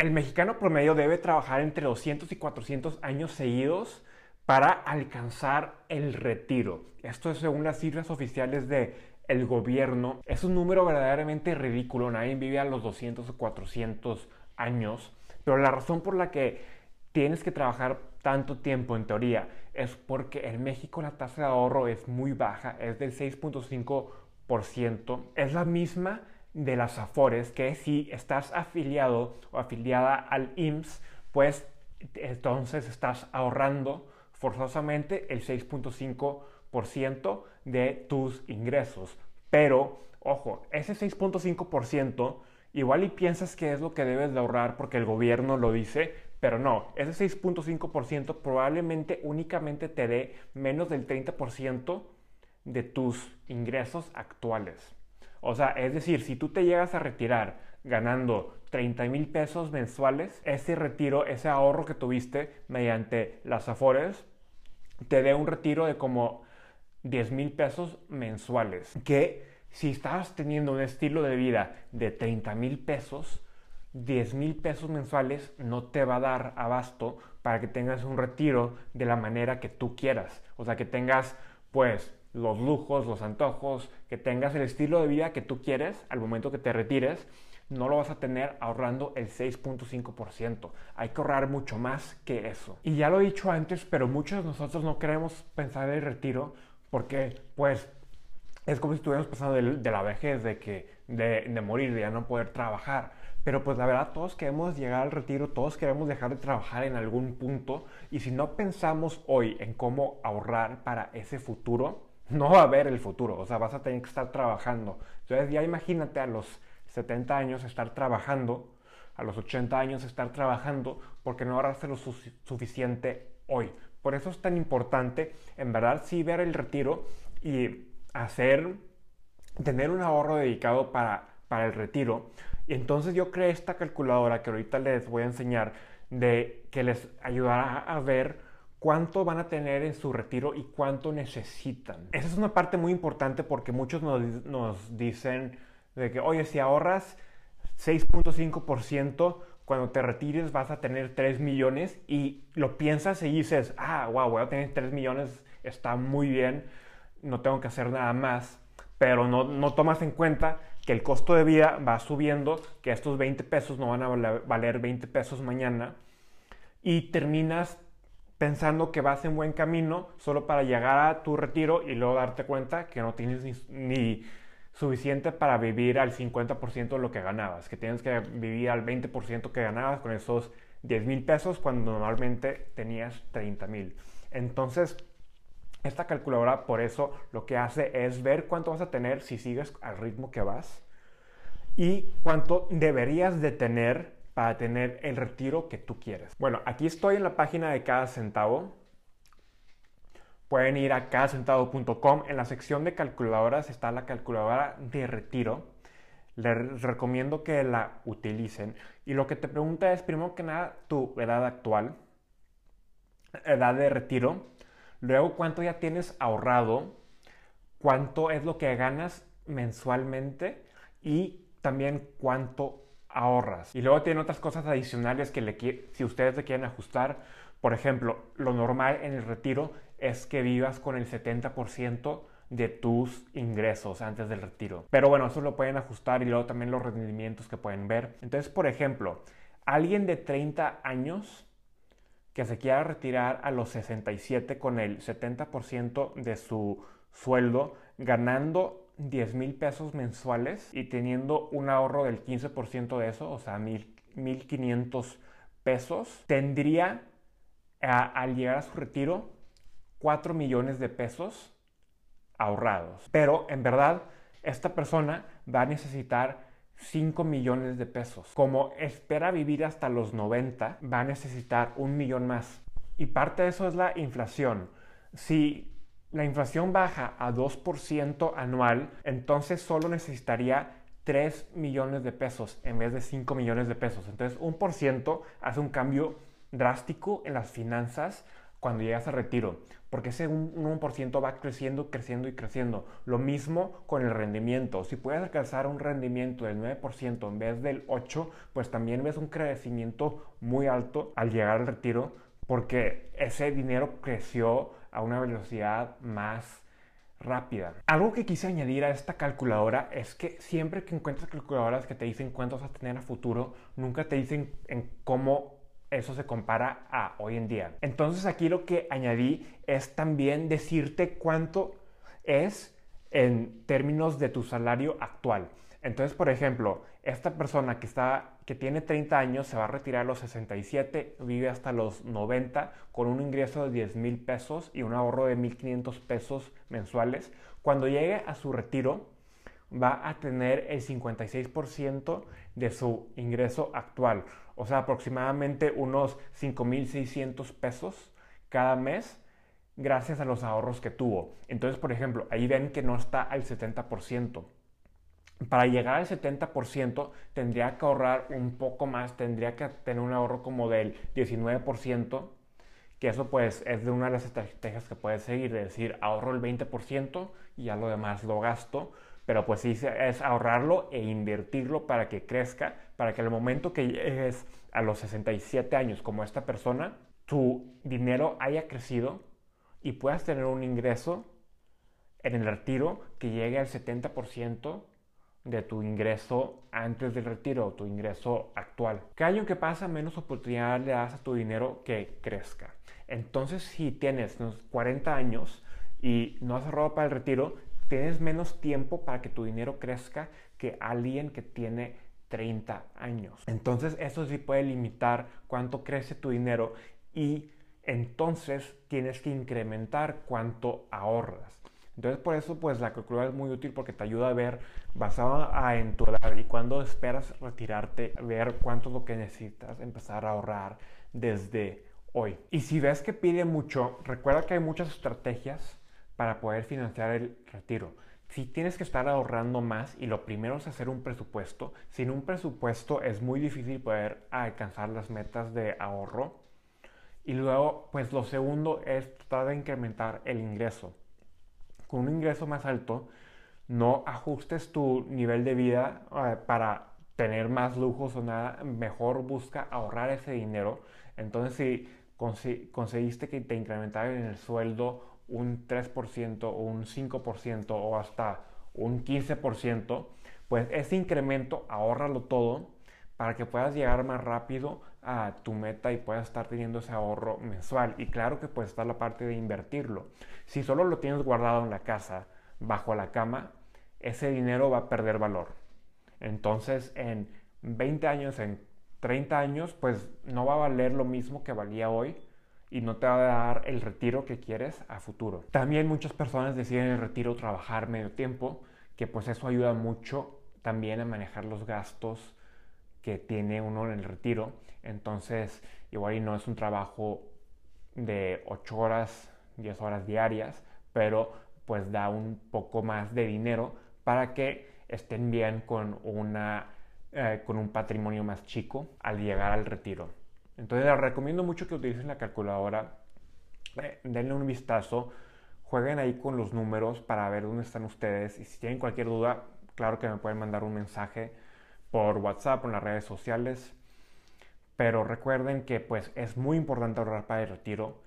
El mexicano promedio debe trabajar entre 200 y 400 años seguidos para alcanzar el retiro. Esto es según las cifras oficiales de el gobierno. Es un número verdaderamente ridículo. Nadie vive a los 200 o 400 años. Pero la razón por la que tienes que trabajar tanto tiempo en teoría es porque en México la tasa de ahorro es muy baja, es del 6.5%. Es la misma de las Afores que si estás afiliado o afiliada al IMSS, pues entonces estás ahorrando forzosamente el 6.5% de tus ingresos. Pero, ojo, ese 6.5% igual y piensas que es lo que debes de ahorrar porque el gobierno lo dice, pero no, ese 6.5% probablemente únicamente te dé menos del 30% de tus ingresos actuales. O sea, es decir, si tú te llegas a retirar ganando 30 mil pesos mensuales, ese retiro, ese ahorro que tuviste mediante las Afores, te dé un retiro de como 10 mil pesos mensuales. Que si estás teniendo un estilo de vida de 30 mil pesos, 10 mil pesos mensuales no te va a dar abasto para que tengas un retiro de la manera que tú quieras. O sea, que tengas pues los lujos, los antojos, que tengas el estilo de vida que tú quieres al momento que te retires, no lo vas a tener ahorrando el 6.5%. Hay que ahorrar mucho más que eso. Y ya lo he dicho antes, pero muchos de nosotros no queremos pensar en el retiro porque pues es como si estuviéramos pensando de, la vejez, de, que, de, de morir, de ya no poder trabajar. Pero pues la verdad todos queremos llegar al retiro, todos queremos dejar de trabajar en algún punto y si no pensamos hoy en cómo ahorrar para ese futuro, no va a haber el futuro, o sea, vas a tener que estar trabajando. Entonces ya imagínate a los 70 años estar trabajando, a los 80 años estar trabajando porque no ahorraste lo suficiente hoy. Por eso es tan importante, en verdad, sí ver el retiro y hacer, tener un ahorro dedicado para, para el retiro. Y entonces yo creé esta calculadora que ahorita les voy a enseñar de que les ayudará a ver cuánto van a tener en su retiro y cuánto necesitan. Esa es una parte muy importante porque muchos nos, dicen de que, oye, si ahorras 6.5%, cuando te retires vas a tener 3 millones y lo piensas y dices, ah, wow, voy a tener 3 millones, está muy bien, no tengo que hacer nada más, pero no, no tomas en cuenta que el costo de vida va subiendo, que estos 20 pesos no van a valer 20 pesos mañana y terminas pensando que vas en buen camino solo para llegar a tu retiro y luego darte cuenta que no tienes ni, suficiente para vivir al 50% de lo que ganabas, que tienes que vivir al 20% que ganabas con esos 10 mil pesos cuando normalmente tenías 30 mil. Entonces, esta calculadora por eso lo que hace es ver cuánto vas a tener si sigues al ritmo que vas y cuánto deberías de tener para tener el retiro que tú quieres. Bueno, aquí estoy en la página de cada centavo. Pueden ir a cadacentavo.com. En la sección de calculadoras está la calculadora de retiro. Les recomiendo que la utilicen. Y lo que te pregunta es, primero que nada, tu edad actual, edad de retiro. Luego, cuánto ya tienes ahorrado. Cuánto es lo que ganas mensualmente. Y también cuánto ahorras. Y luego tiene otras cosas adicionales que le, si ustedes le quieren ajustar, por ejemplo, lo normal en el retiro es que vivas con el 70% de tus ingresos antes del retiro. Pero bueno, eso lo pueden ajustar y luego también los rendimientos que pueden ver. Entonces, por ejemplo, alguien de 30 años que se quiera retirar a los 67 con el 70% de su sueldo, ganando 10 mil pesos mensuales y teniendo un ahorro del 15% de eso, o sea, 1.500 pesos, tendría al llegar a su retiro 4 millones de pesos ahorrados. Pero en verdad, esta persona va a necesitar 5 millones de pesos. Como espera vivir hasta los 90, va a necesitar un millón más. Y parte de eso es la inflación. Si la inflación baja a 2% anual, entonces solo necesitaría 3 millones de pesos en vez de 5 millones de pesos. Entonces un por ciento hace un cambio drástico en las finanzas cuando llegas al retiro, porque ese 1% va creciendo, creciendo y creciendo. Lo mismo con el rendimiento. Si puedes alcanzar un rendimiento del 9% en vez del 8%, pues también ves un crecimiento muy alto al llegar al retiro, porque ese dinero creció a una velocidad más rápida. Algo que quise añadir a esta calculadora es que siempre que encuentras calculadoras que te dicen cuánto vas a tener a futuro, nunca te dicen en cómo eso se compara a hoy en día. Entonces aquí lo que añadí es también decirte cuánto es en términos de tu salario actual. Entonces, por ejemplo, esta persona que, está, que tiene 30 años se va a retirar a los 67, vive hasta los 90 con un ingreso de 10 mil pesos y un ahorro de 1.500 pesos mensuales. Cuando llegue a su retiro, va a tener el 56% de su ingreso actual, o sea, aproximadamente unos 5.600 pesos cada mes gracias a los ahorros que tuvo. Entonces, por ejemplo, ahí ven que no está al 70%. Para llegar al 70% tendría que ahorrar un poco más, tendría que tener un ahorro como del 19%, que eso pues es de una de las estrategias que puedes seguir, es decir, ahorro el 20% y ya lo demás lo gasto pero pues sí es ahorrarlo e invertirlo para que crezca, para que al momento que llegues a los 67 años como esta persona, tu dinero haya crecido y puedas tener un ingreso en el retiro que llegue al 70% de tu ingreso antes del retiro, tu ingreso actual. Cada año que pasa, menos oportunidad le das a tu dinero que crezca. Entonces, si tienes 40 años y no has ahorrado para el retiro, tienes menos tiempo para que tu dinero crezca que alguien que tiene 30 años. Entonces eso sí puede limitar cuánto crece tu dinero y entonces tienes que incrementar cuánto ahorras. Entonces por eso pues la calculadora es muy útil porque te ayuda a ver basado en tu edad y cuando esperas retirarte, ver cuánto es lo que necesitas empezar a ahorrar desde hoy. Y si ves que pide mucho, recuerda que hay muchas estrategias para poder financiar el retiro. Si tienes que estar ahorrando más y lo primero es hacer un presupuesto, sin un presupuesto es muy difícil poder alcanzar las metas de ahorro. Y luego, pues lo segundo es tratar de incrementar el ingreso. Con un ingreso más alto, no ajustes tu nivel de vida eh, para tener más lujos o nada, mejor busca ahorrar ese dinero. Entonces, si conseguiste que te incrementaran el sueldo un 3% o un 5% o hasta un 15%, pues ese incremento ahórralo todo para que puedas llegar más rápido a tu meta y puedas estar teniendo ese ahorro mensual. Y claro que puede estar la parte de invertirlo. Si solo lo tienes guardado en la casa, bajo la cama, ese dinero va a perder valor. Entonces, en 20 años, en 30 años, pues no va a valer lo mismo que valía hoy y no te va a dar el retiro que quieres a futuro. También muchas personas deciden el retiro trabajar medio tiempo, que pues eso ayuda mucho también a manejar los gastos que tiene uno en el retiro. Entonces, igual y no es un trabajo de 8 horas, 10 horas diarias, pero pues da un poco más de dinero para que estén bien con, una, eh, con un patrimonio más chico al llegar al retiro. Entonces les recomiendo mucho que utilicen la calculadora, eh, denle un vistazo, jueguen ahí con los números para ver dónde están ustedes y si tienen cualquier duda, claro que me pueden mandar un mensaje por WhatsApp en las redes sociales. Pero recuerden que pues es muy importante ahorrar para el retiro.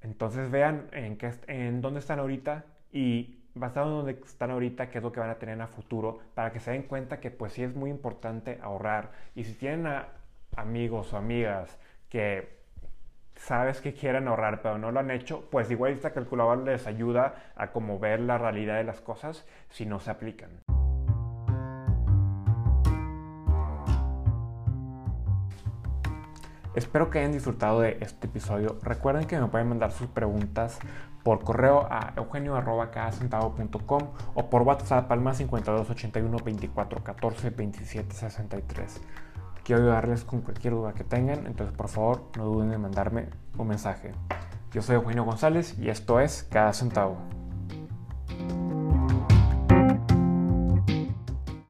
Entonces vean en, qué, en dónde están ahorita y basado en dónde están ahorita, qué es lo que van a tener a futuro, para que se den cuenta que pues sí es muy importante ahorrar. Y si tienen amigos o amigas que sabes que quieren ahorrar pero no lo han hecho, pues igual esta calculadora les ayuda a como ver la realidad de las cosas si no se aplican. Espero que hayan disfrutado de este episodio. Recuerden que me pueden mandar sus preguntas por correo a eugenio.com o por WhatsApp al más 52 81 24 14 27 63 quiero ayudarles con cualquier duda que tengan, entonces por favor no duden en mandarme un mensaje. Yo soy Eugenio González y esto es Cada Centavo.